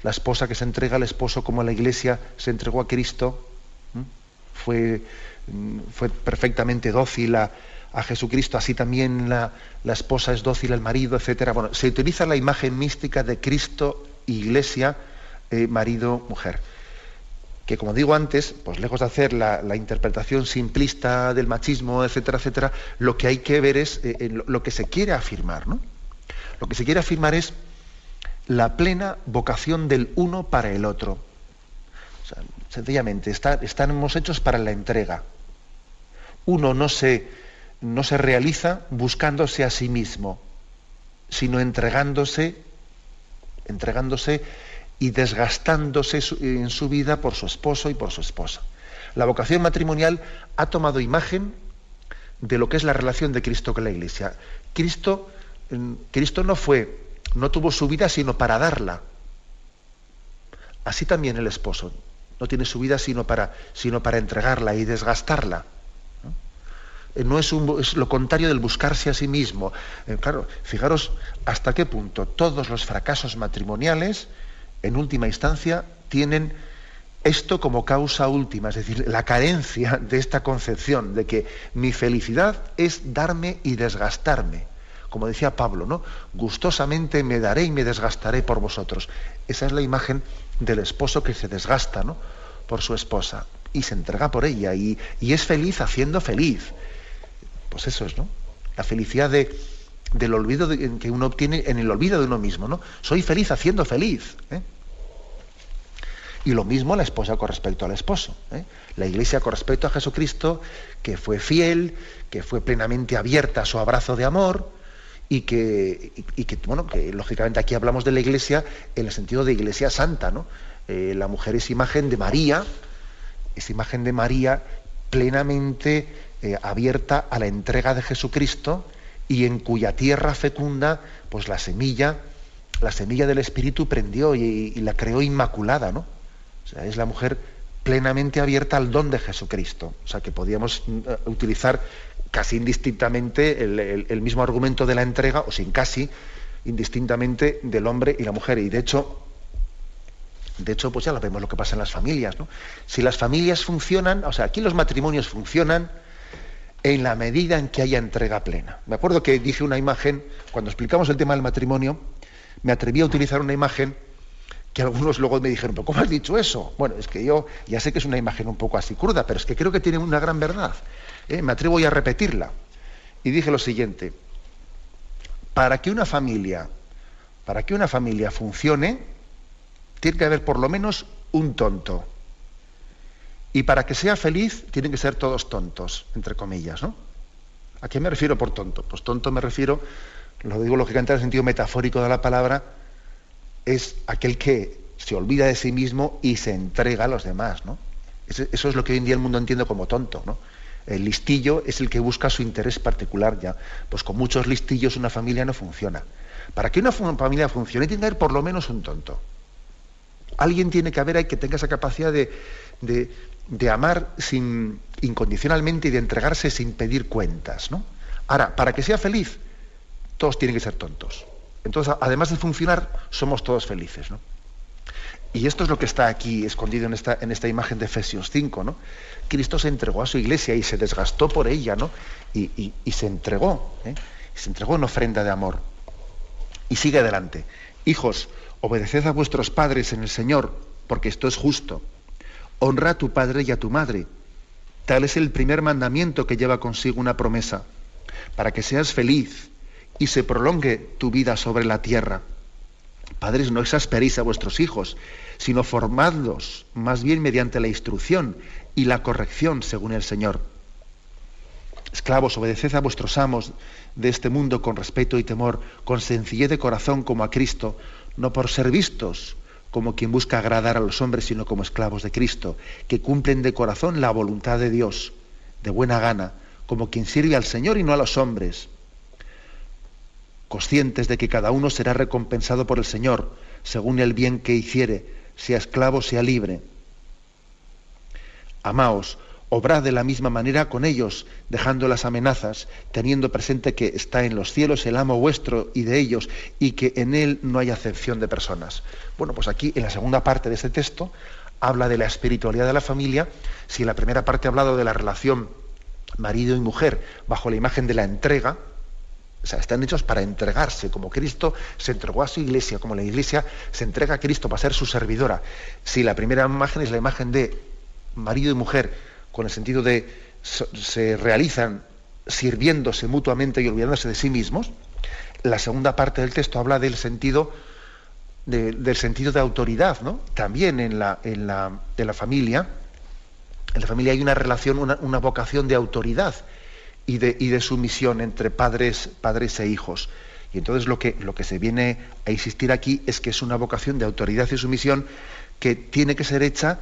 la esposa que se entrega al esposo como la iglesia se entregó a Cristo, fue, mm, fue perfectamente dócil a, Jesucristo, así también la, la, esposa es dócil al marido, etc. Bueno, se utiliza la imagen mística de Cristo iglesia eh, marido-mujer. Que como digo antes, pues lejos de hacer la, interpretación simplista del machismo, etcétera, etcétera, lo que hay que ver es eh, lo que se quiere afirmar, ¿no? Lo que se quiere afirmar es la plena vocación del uno para el otro. sencillamente, estamos hechos para la entrega. Uno no se, no se realiza buscándose a sí mismo, sino entregándose, entregándose y desgastándose en su vida por su esposo y por su esposa. La vocación matrimonial ha tomado imagen de lo que es la relación de Cristo con la Iglesia. Cristo, Cristo no fue no tuvo su vida sino para darla. Así también el esposo no tiene su vida sino para, sino para entregarla y desgastarla. ¿No? Eh, es, es, lo contrario del buscarse a sí mismo. Eh, claro, fijaros hasta qué punto todos los fracasos matrimoniales, en última instancia, tienen esto como causa última, es decir, la carencia de esta concepción de que mi felicidad es darme y desgastarme como decía Pablo, ¿no? Gustosamente me daré y me desgastaré por vosotros. Esa es la imagen del esposo que se desgasta, ¿no? Por su esposa y se entrega por ella y, es feliz haciendo feliz. Pues eso es, ¿no? La felicidad de, del olvido que uno obtiene en el olvido de uno mismo, ¿no? Soy feliz haciendo feliz. ¿eh? Y lo mismo la esposa con respecto al esposo. ¿eh? La iglesia con respecto a Jesucristo, que fue fiel, que fue plenamente abierta a su abrazo de amor, y que, que, bueno, que lógicamente aquí hablamos de la iglesia en el sentido de iglesia santa, ¿no? Eh, la mujer es imagen de María, es imagen de María plenamente eh, abierta a la entrega de Jesucristo y en cuya tierra fecunda, pues la semilla, la semilla del Espíritu prendió y, la creó inmaculada, ¿no? O sea, es la mujer plenamente abierta al don de Jesucristo. O sea, que podíamos mm, utilizar casi indistintamente el, mismo argumento de la entrega, o sin casi, indistintamente del hombre y la mujer. Y de hecho, de hecho, pues ya lo vemos lo que pasa en las familias. ¿no? Si las familias funcionan, o sea, aquí los matrimonios funcionan en la medida en que haya entrega plena. Me acuerdo que dije una imagen, cuando explicamos el tema del matrimonio, me atreví a utilizar una imagen que algunos luego me dijeron, ¿pero cómo has dicho eso? Bueno, es que yo ya sé que es una imagen un poco así cruda, pero es que creo que tiene una gran verdad. ¿eh? me atrevo a repetirla. Y dije lo siguiente, para que una familia, para que una familia funcione, tiene que haber por lo menos un tonto. Y para que sea feliz, tienen que ser todos tontos, entre comillas, ¿no? ¿A qué me refiero por tonto? Pues tonto me refiero, lo digo lógicamente en el sentido metafórico de la palabra, es aquel que se olvida de sí mismo y se entrega a los demás, ¿no? Eso es lo que hoy en día el mundo entiende como tonto, ¿no? El listillo es el que busca su interés particular ya. Pues con muchos listillos una familia no funciona. Para que una familia funcione tiene que haber por lo menos un tonto. Alguien tiene que haber que tenga esa capacidad de, amar sin, incondicionalmente y de entregarse sin pedir cuentas. ¿no? Ahora, para que sea feliz, todos tienen que ser tontos. Entonces, además de funcionar, somos todos felices. ¿no? Y esto es lo que está aquí escondido en esta, en esta imagen de Efesios 5, ¿no? Cristo se entregó a su iglesia y se desgastó por ella, ¿no? Y, se entregó, ¿eh? se entregó en ofrenda de amor. Y sigue adelante. Hijos, obedeced a vuestros padres en el Señor, porque esto es justo. Honra a tu padre y a tu madre. Tal es el primer mandamiento que lleva consigo una promesa, para que seas feliz y se prolongue tu vida sobre la tierra. Padres, no exasperéis a vuestros hijos, sino formadlos más bien mediante la instrucción y la corrección según el Señor. Esclavos, obedeced a vuestros amos de este mundo con respeto y temor, con sencillez de corazón como a Cristo, no por ser vistos como quien busca agradar a los hombres, sino como esclavos de Cristo, que cumplen de corazón la voluntad de Dios, de buena gana, como quien sirve al Señor y no a los hombres conscientes de que cada uno será recompensado por el Señor según el bien que hiciere, sea esclavo, sea libre. Amaos, obrad de la misma manera con ellos, dejando las amenazas, teniendo presente que está en los cielos el amo vuestro y de ellos, y que en él no hay acepción de personas. Bueno, pues aquí en la segunda parte de este texto habla de la espiritualidad de la familia. Si en la primera parte ha hablado de la relación marido y mujer bajo la imagen de la entrega, O sea, están hechos para entregarse, como Cristo se entregó a su iglesia, como la iglesia se entrega a Cristo para ser su servidora. Si la primera imagen es la imagen de marido y mujer, con el sentido de se realizan sirviéndose mutuamente y olvidándose de sí mismos, la segunda parte del texto habla del sentido de, del sentido de autoridad, ¿no? También en la, en la, en la familia, en la familia hay una relación, una, una vocación de autoridad y de, y de, sumisión entre padres, padres e hijos. Y entonces lo que, lo que se viene a insistir aquí es que es una vocación de autoridad y sumisión que tiene que ser hecha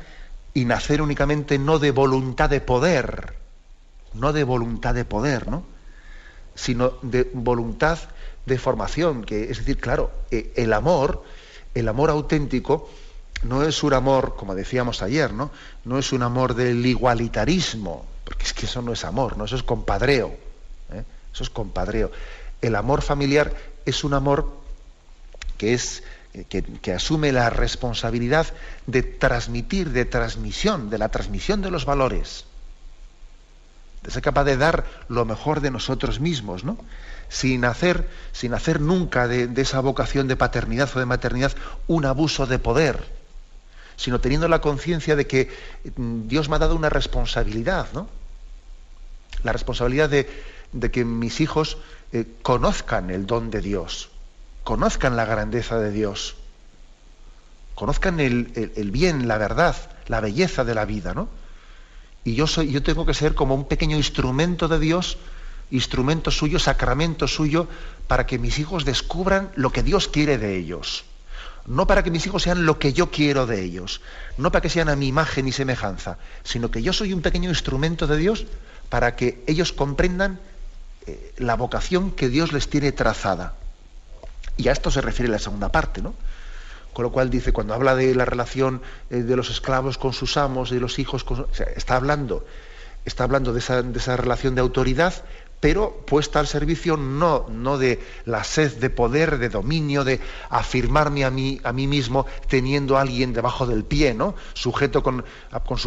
y nacer únicamente no de voluntad de poder, no de voluntad de poder, ¿no? sino de voluntad de formación, que es decir, claro, eh, el amor, el amor auténtico no es un amor, como decíamos ayer, ¿no? No es un amor del igualitarismo, porque es que eso no es amor, ¿no? Eso es compadreo. ¿eh? Eso es compadreo. El amor familiar es un amor que es que, asume la responsabilidad de transmitir, de transmisión, de la transmisión de los valores, de ser capaz de dar lo mejor de nosotros mismos, ¿no? sin hacer, sin hacer nunca de, esa vocación de paternidad o de maternidad un abuso de poder, sino teniendo la conciencia de que mm, Dios me ha dado una responsabilidad, ¿no? La responsabilidad de, que mis hijos eh, conozcan el don de Dios, conozcan la grandeza de Dios, conozcan el, el bien, la verdad, la belleza de la vida, ¿no? Y yo soy, yo tengo que ser como un pequeño instrumento de Dios instrumento suyo, sacramento suyo, para que mis hijos descubran lo que Dios quiere de ellos. No para que mis hijos sean lo que yo quiero de ellos, no para que sean a mi imagen y semejanza, sino que yo soy un pequeño instrumento de Dios para que ellos comprendan eh, la vocación que Dios les tiene trazada. Y a esto se refiere la segunda parte, ¿no? Con lo cual dice, cuando habla de la relación eh, de los esclavos con sus amos, de los hijos con... está hablando, está hablando de esa, de esa relación de autoridad, pero puesta al servicio no, no de la sed de poder, de dominio, de afirmarme a mí, a mí mismo teniendo a alguien debajo del pie, ¿no? Sujeto con,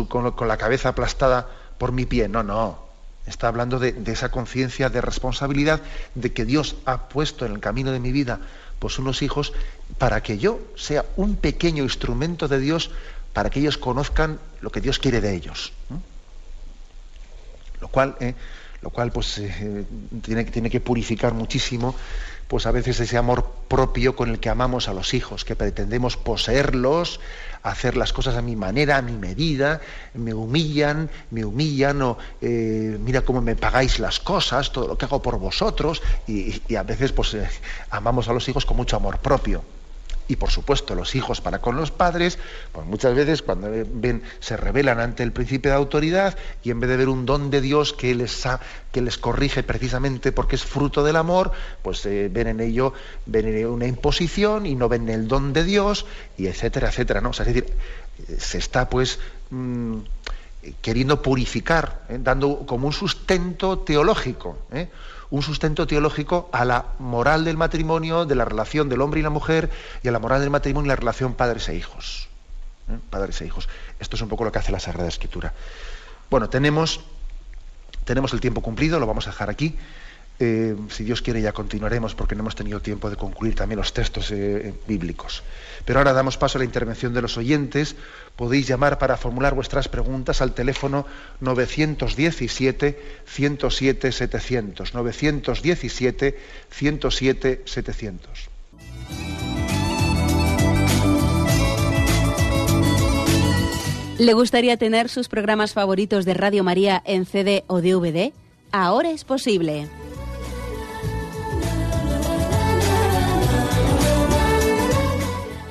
con, la cabeza aplastada por mi pie. No, no. Está hablando de, esa conciencia de responsabilidad de que Dios ha puesto en el camino de mi vida pues unos hijos para que yo sea un pequeño instrumento de Dios para que ellos conozcan lo que Dios quiere de ellos. Lo cual... Eh, lo cual pues eh, tiene, tiene, que purificar muchísimo pues a veces ese amor propio con el que amamos a los hijos, que pretendemos poseerlos, hacer las cosas a mi manera, a mi medida, me humillan, me humillan, o eh, mira cómo me pagáis las cosas, todo lo que hago por vosotros, y, a veces pues eh, amamos a los hijos con mucho amor propio y por supuesto los hijos para con los padres, pues muchas veces cuando ven se rebelan ante el principio de autoridad y en vez de ver un don de Dios que les que les corrige precisamente porque es fruto del amor, pues eh, ven en ello ven una imposición y no ven el don de Dios y etcétera, etcétera, ¿no? es decir, se está pues mm, queriendo purificar, ¿eh? dando como un sustento teológico. ¿eh? Un sustento teológico a la moral del matrimonio, de la relación del hombre y la mujer, y a la moral del matrimonio y la relación padres e hijos. ¿eh? Padres e hijos. Esto es un poco lo que hace la Sagrada Escritura. Bueno, tenemos, tenemos el tiempo cumplido, lo vamos a dejar aquí. Eh, si Dios quiere ya continuaremos porque no hemos tenido tiempo de concluir también los textos eh, bíblicos. Pero ahora damos paso a la intervención de los oyentes. Podéis llamar para formular vuestras preguntas al teléfono 917-107-700. 917-107-700. ¿Le gustaría tener sus programas favoritos de Radio María en CD o DVD? Ahora es posible.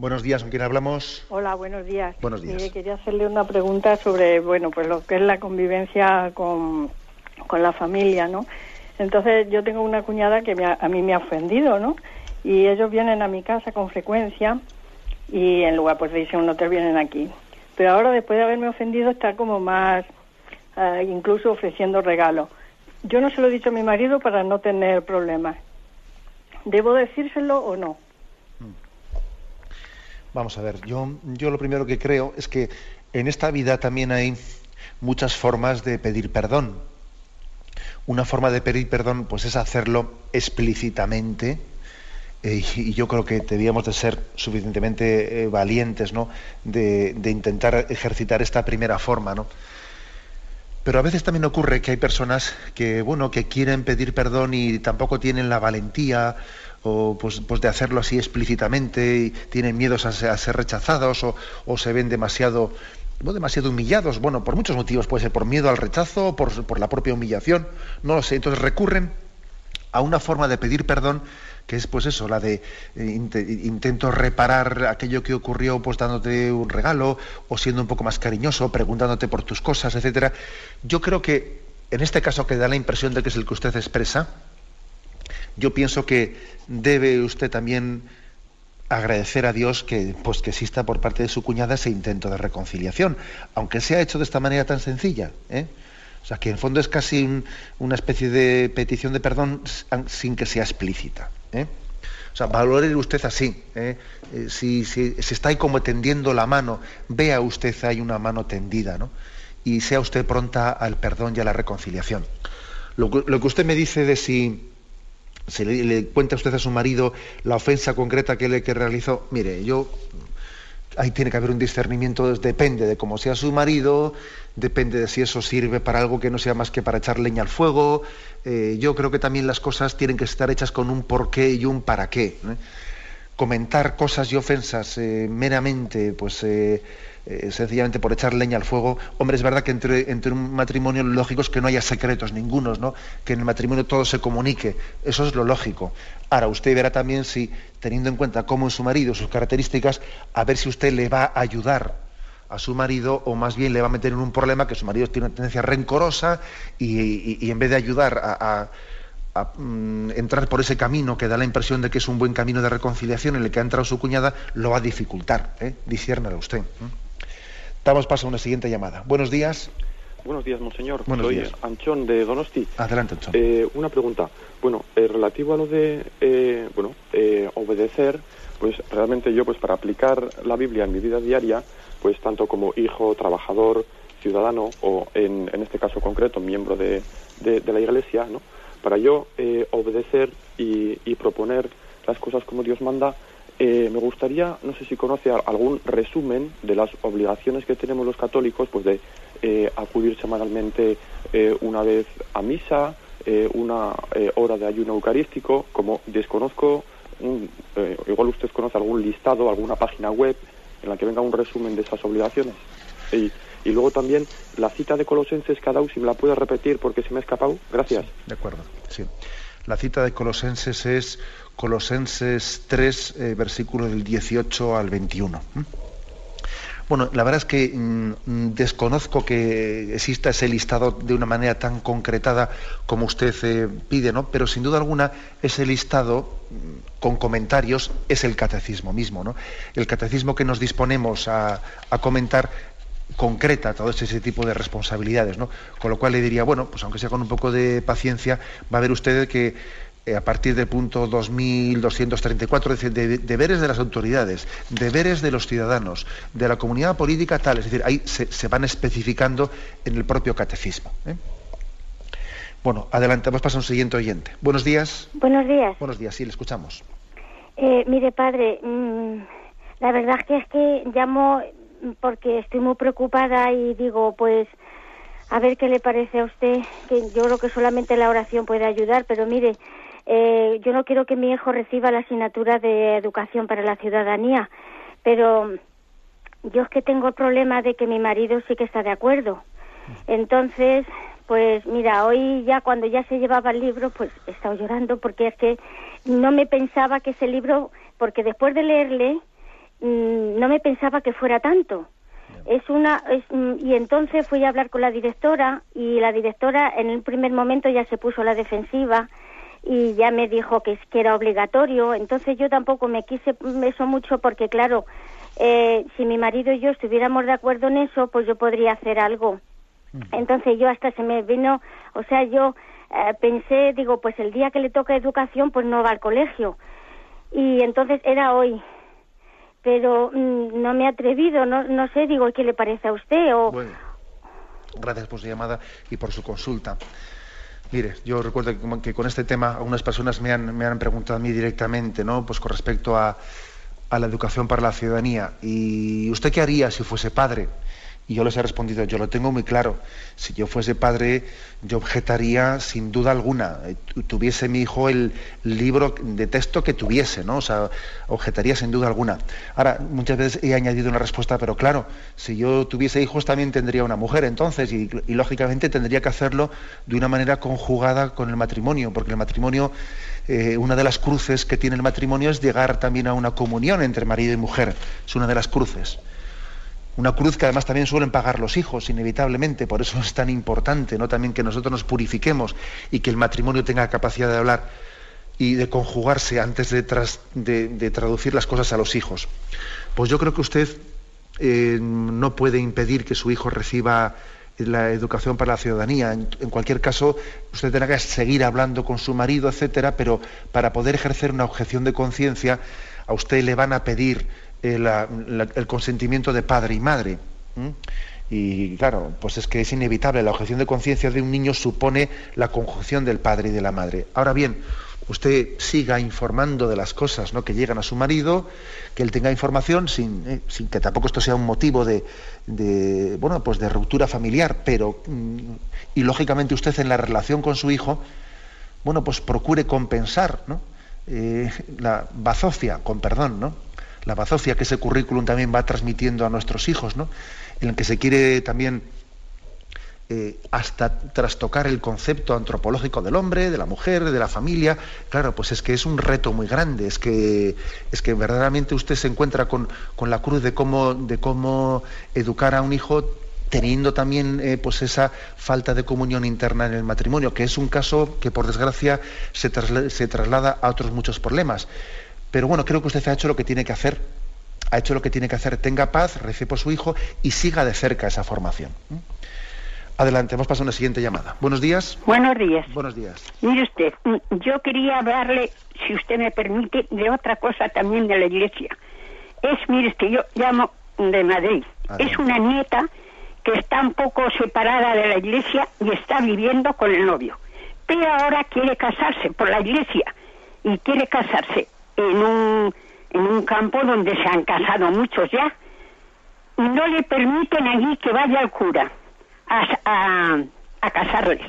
Buenos días, ¿con quién hablamos? Hola, buenos días. Buenos días. quería hacerle una pregunta sobre, bueno, pues lo que es la convivencia con, la familia, ¿no? Entonces, yo tengo una cuñada que a mí me ha ofendido, ¿no? Y ellos vienen a mi casa con frecuencia y en lugar pues de irse a un hotel vienen aquí. Pero ahora, después de haberme ofendido, está como más, eh, incluso ofreciendo regalos. Yo no se lo he dicho a mi marido para no tener problemas. ¿Debo decírselo o no? Vamos a ver, yo, yo lo primero que creo es que en esta vida también hay muchas formas de pedir perdón. Una forma de pedir perdón pues es hacerlo explícitamente eh, y yo creo que debíamos de ser suficientemente eh, valientes ¿no? de, de, intentar ejercitar esta primera forma. ¿no? Pero a veces también ocurre que hay personas que, bueno, que quieren pedir perdón y tampoco tienen la valentía o pues, pues de hacerlo así explícitamente y tienen miedos a ser, rechazados o, se ven demasiado demasiado humillados, bueno, por muchos motivos, puede ser por miedo al rechazo, por, por la propia humillación, no lo sé, entonces recurren a una forma de pedir perdón que es pues eso, la de eh, intento reparar aquello que ocurrió pues dándote un regalo o siendo un poco más cariñoso, preguntándote por tus cosas, etcétera. Yo creo que en este caso que da la impresión de que es el que usted expresa, yo pienso que debe usted también agradecer a Dios que, pues, que exista por parte de su cuñada ese intento de reconciliación, aunque sea hecho de esta manera tan sencilla. ¿eh? O sea, que en fondo es casi una especie de petición de perdón sin que sea explícita. ¿eh? O sea, valore usted así. ¿eh? Eh, si, si, está ahí como tendiendo la mano, vea usted hay una mano tendida, ¿no? Y sea usted pronta al perdón y a la reconciliación. Lo, que usted me dice de si, se le, cuenta usted a su marido la ofensa concreta que le que realizó, mire, yo ahí tiene que haber un discernimiento, depende de cómo sea su marido, depende de si eso sirve para algo que no sea más que para echar leña al fuego. Eh, yo creo que también las cosas tienen que estar hechas con un porqué y un para qué. Comentar cosas y ofensas eh, meramente, pues eh, sencillamente por echar leña al fuego. Hombre, es verdad que entre, un matrimonio lo lógico es que no haya secretos ningunos, ¿no? Que en el matrimonio todo se comunique. Eso es lo lógico. Ahora, usted verá también si, teniendo en cuenta cómo es su marido, sus características, a ver si usted le va a ayudar a su marido o más bien le va a meter en un problema que su marido tiene una tendencia rencorosa y, en vez de ayudar a, mm, entrar por ese camino que da la impresión de que es un buen camino de reconciliación en el que ha entrado su cuñada, lo va a dificultar. ¿eh? usted. ¿eh? Damos paso a una siguiente llamada. Buenos días. Buenos días, monseñor. Buenos Soy días. Anchón de Donosti. Adelante, Anchón. Eh, una pregunta. Bueno, eh, relativo a lo de eh, bueno, obedecer, pues realmente yo, pues para aplicar la Biblia en mi vida diaria, pues tanto como hijo, trabajador, ciudadano o en, en este caso concreto miembro de, de, la Iglesia, ¿no? Para yo eh, obedecer y, y, proponer las cosas como Dios manda, eh, me gustaría, no sé si conoce algún resumen de las obligaciones que tenemos los católicos, pues de eh, acudir semanalmente una vez a misa, una hora de ayuno eucarístico, como desconozco, igual usted conoce algún listado, alguna página web en la que venga un resumen de esas obligaciones. Y, y luego también la cita de Colosenses, cada si me la puede repetir porque se me ha escapado. Gracias. de acuerdo, sí. La cita de Colosenses es Colosenses 3, eh, versículo del 18 al 21. Bueno, la verdad es que mm, desconozco que exista ese listado de una manera tan concretada como usted eh, pide, ¿no? Pero sin duda alguna ese listado mm, con comentarios es el catecismo mismo, ¿no? El catecismo que nos disponemos a, comentar concreta todo ese tipo de responsabilidades, ¿no? Con lo cual le diría, bueno, pues aunque sea con un poco de paciencia, va a ver usted que a partir del punto 2234, dice, de, deberes de las autoridades, deberes de los ciudadanos, de la comunidad política tal, es decir, ahí se, van especificando en el propio catecismo. ¿eh? Bueno, adelante, vamos a pasar a un siguiente oyente. Buenos días. Buenos días. Buenos días, sí, le escuchamos. Eh, mire, padre, mm, la verdad que es que llamo porque estoy muy preocupada y digo, pues, a ver qué le parece a usted, que yo creo que solamente la oración puede ayudar, pero mire, eh, yo no quiero que mi hijo reciba la asignatura de educación para la ciudadanía, pero yo es que tengo el problema de que mi marido sí que está de acuerdo. Entonces, Pues mira, hoy ya cuando ya se llevaba el libro, pues he estado llorando porque es que no me pensaba que ese libro, porque después de leerle, mm, no me pensaba que fuera tanto. Es una es, mm, y entonces fui a hablar con la directora y la directora en el primer momento ya se puso a la defensiva y ya me dijo que, que era obligatorio. Entonces yo tampoco me quise eso mucho porque claro, eh, si mi marido y yo estuviéramos de acuerdo en eso, pues yo podría hacer algo. Entonces yo hasta se me vino, o sea, yo eh, pensé, digo, pues el día que le toca educación, pues no va al colegio. Y entonces era hoy. Pero mm, no me he atrevido, no, no sé, digo, ¿qué le parece a usted? O... Bueno, gracias por su llamada y por su consulta. Mire, yo recuerdo que, con este tema algunas personas me han, me han preguntado a mí directamente, ¿no? Pues con respecto a, a la educación para la ciudadanía. ¿Y usted qué haría si fuese padre? Y yo les he respondido, yo lo tengo muy claro. Si yo fuese padre, yo objetaría sin duda alguna. Eh, tuviese mi hijo el libro de texto que tuviese, ¿no? O sea, objetaría sin duda alguna. Ahora, muchas veces he añadido una respuesta, pero claro, si yo tuviese hijos también tendría una mujer entonces, y, lógicamente tendría que hacerlo de una manera conjugada con el matrimonio, porque el matrimonio, eh, una de las cruces que tiene el matrimonio es llegar también a una comunión entre marido y mujer. Es una de las cruces. Una cruz que además también suelen pagar los hijos, inevitablemente, por eso es tan importante, ¿no? También que nosotros nos purifiquemos y que el matrimonio tenga capacidad de hablar y de conjugarse antes de, tras, de, traducir las cosas a los hijos. Pues yo creo que usted eh, no puede impedir que su hijo reciba la educación para la ciudadanía. En, en, cualquier caso, usted tendrá que seguir hablando con su marido, etcétera, pero para poder ejercer una objeción de conciencia, a usted le van a pedir eh, el consentimiento de padre y madre. Y claro, pues es que es inevitable, la objeción de conciencia de un niño supone la conjunción del padre y de la madre. Ahora bien, usted siga informando de las cosas ¿no? que llegan a su marido, que él tenga información sin, eh, sin que tampoco esto sea un motivo de, de, bueno, pues de ruptura familiar, pero mm, y lógicamente usted en la relación con su hijo, bueno, pues procure compensar ¿no? eh, la bazofia, con perdón, ¿no? La bazofia que ese currículum también va transmitiendo a nuestros hijos, ¿no? en el que se quiere también eh, hasta trastocar el concepto antropológico del hombre, de la mujer, de la familia. Claro, pues es que es un reto muy grande, es que, es que verdaderamente usted se encuentra con, con la cruz de cómo, de cómo educar a un hijo teniendo también eh, pues esa falta de comunión interna en el matrimonio, que es un caso que por desgracia se, trasla se traslada a otros muchos problemas. Pero bueno, creo que usted ha hecho lo que tiene que hacer. Ha hecho lo que tiene que hacer. Tenga paz, rece por su hijo y siga de cerca esa formación. Adelante, hemos pasado a una siguiente llamada. Buenos días. Buenos días. Buenos días. Mire usted, yo quería hablarle, si usted me permite, de otra cosa también de la iglesia. Es, mire usted, yo llamo de Madrid. Es una nieta que está un poco separada de la iglesia y está viviendo con el novio. Pero ahora quiere casarse por la iglesia y quiere casarse en un, en un campo donde se han casado muchos ya. Y no le permiten allí que vaya al cura a, a, a casarles.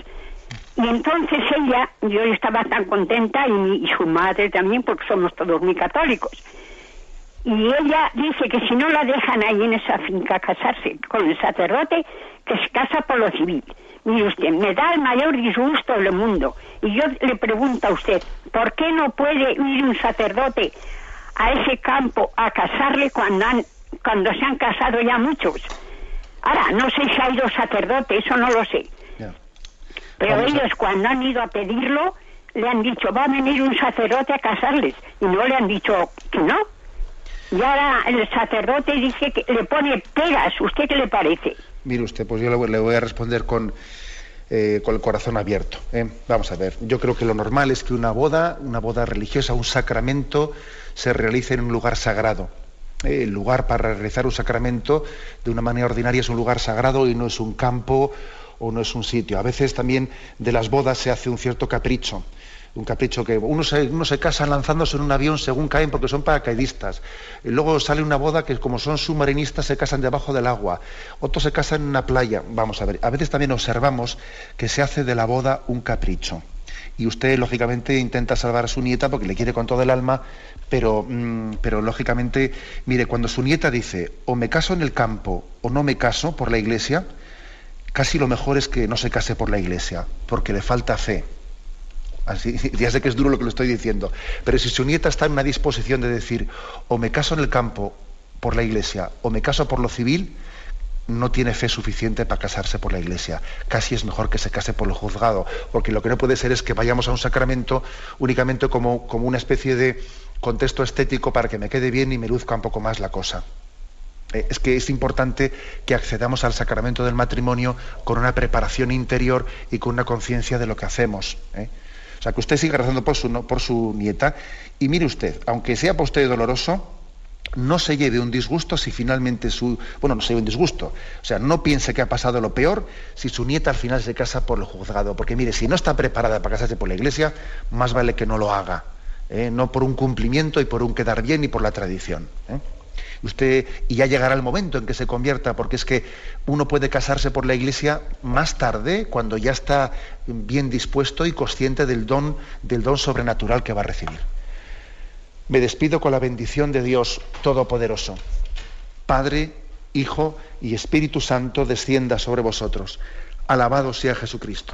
Y entonces ella, yo estaba tan contenta y, mi, y su madre también, porque somos todos muy católicos. Y ella dice que si no la dejan ahí en esa finca casarse con el sacerdote, que se casa por lo civil. Mire usted, me da el mayor disgusto del mundo. Y yo le pregunto a usted, ¿por qué no puede ir un sacerdote a ese campo a casarle cuando, han, cuando se han casado ya muchos? Ahora, no sé si ha ido sacerdote, eso no lo sé. Pero Vamos a- ellos cuando han ido a pedirlo, le han dicho, va a venir un sacerdote a casarles. Y no le han dicho que no. Y ahora el sacerdote dice que le pone pegas. ¿Usted qué le parece? Mire usted, pues yo le voy, a responder con, eh, con el corazón abierto. ¿eh? Vamos a ver, yo creo que lo normal es que una boda, una boda religiosa, un sacramento, se realice en un lugar sagrado. Eh, el lugar para realizar un sacramento de una manera ordinaria es un lugar sagrado y no es un campo o no es un sitio. A veces también de las bodas se hace un cierto capricho. Un capricho que unos se, uno se casan lanzándose en un avión según caen porque son paracaidistas. Y luego sale una boda que como son submarinistas se casan debajo del agua. Otros se casan en una playa. Vamos a ver. A veces también observamos que se hace de la boda un capricho. Y usted, lógicamente, intenta salvar a su nieta porque le quiere con todo el alma, pero, mm, pero lógicamente, mire, cuando su nieta dice o me caso en el campo o no me caso por la iglesia, casi lo mejor es que no se case por la iglesia, porque le falta fe. Así, ya sé que es duro lo que lo estoy diciendo, pero si su nieta está en una disposición de decir, o me caso en el campo por la iglesia, o me caso por lo civil, no tiene fe suficiente para casarse por la iglesia. Casi es mejor que se case por lo juzgado, porque lo que no puede ser es que vayamos a un sacramento únicamente como, como una especie de contexto estético para que me quede bien y me luzca un poco más la cosa. Eh, es que es importante que accedamos al sacramento del matrimonio con una preparación interior y con una conciencia de lo que hacemos. ¿eh? O sea, que usted siga rezando por su, por su nieta y mire usted, aunque sea para usted doloroso, no se lleve un disgusto si finalmente su... Bueno, no se lleve un disgusto. O sea, no piense que ha pasado lo peor si su nieta al final se casa por el juzgado. Porque mire, si no está preparada para casarse por la iglesia, más vale que no lo haga. ¿eh? No por un cumplimiento y por un quedar bien y por la tradición. ¿eh? Usted, y ya llegará el momento en que se convierta, porque es que uno puede casarse por la iglesia más tarde, cuando ya está bien dispuesto y consciente del don, del don sobrenatural que va a recibir. Me despido con la bendición de Dios Todopoderoso. Padre, Hijo y Espíritu Santo descienda sobre vosotros. Alabado sea Jesucristo.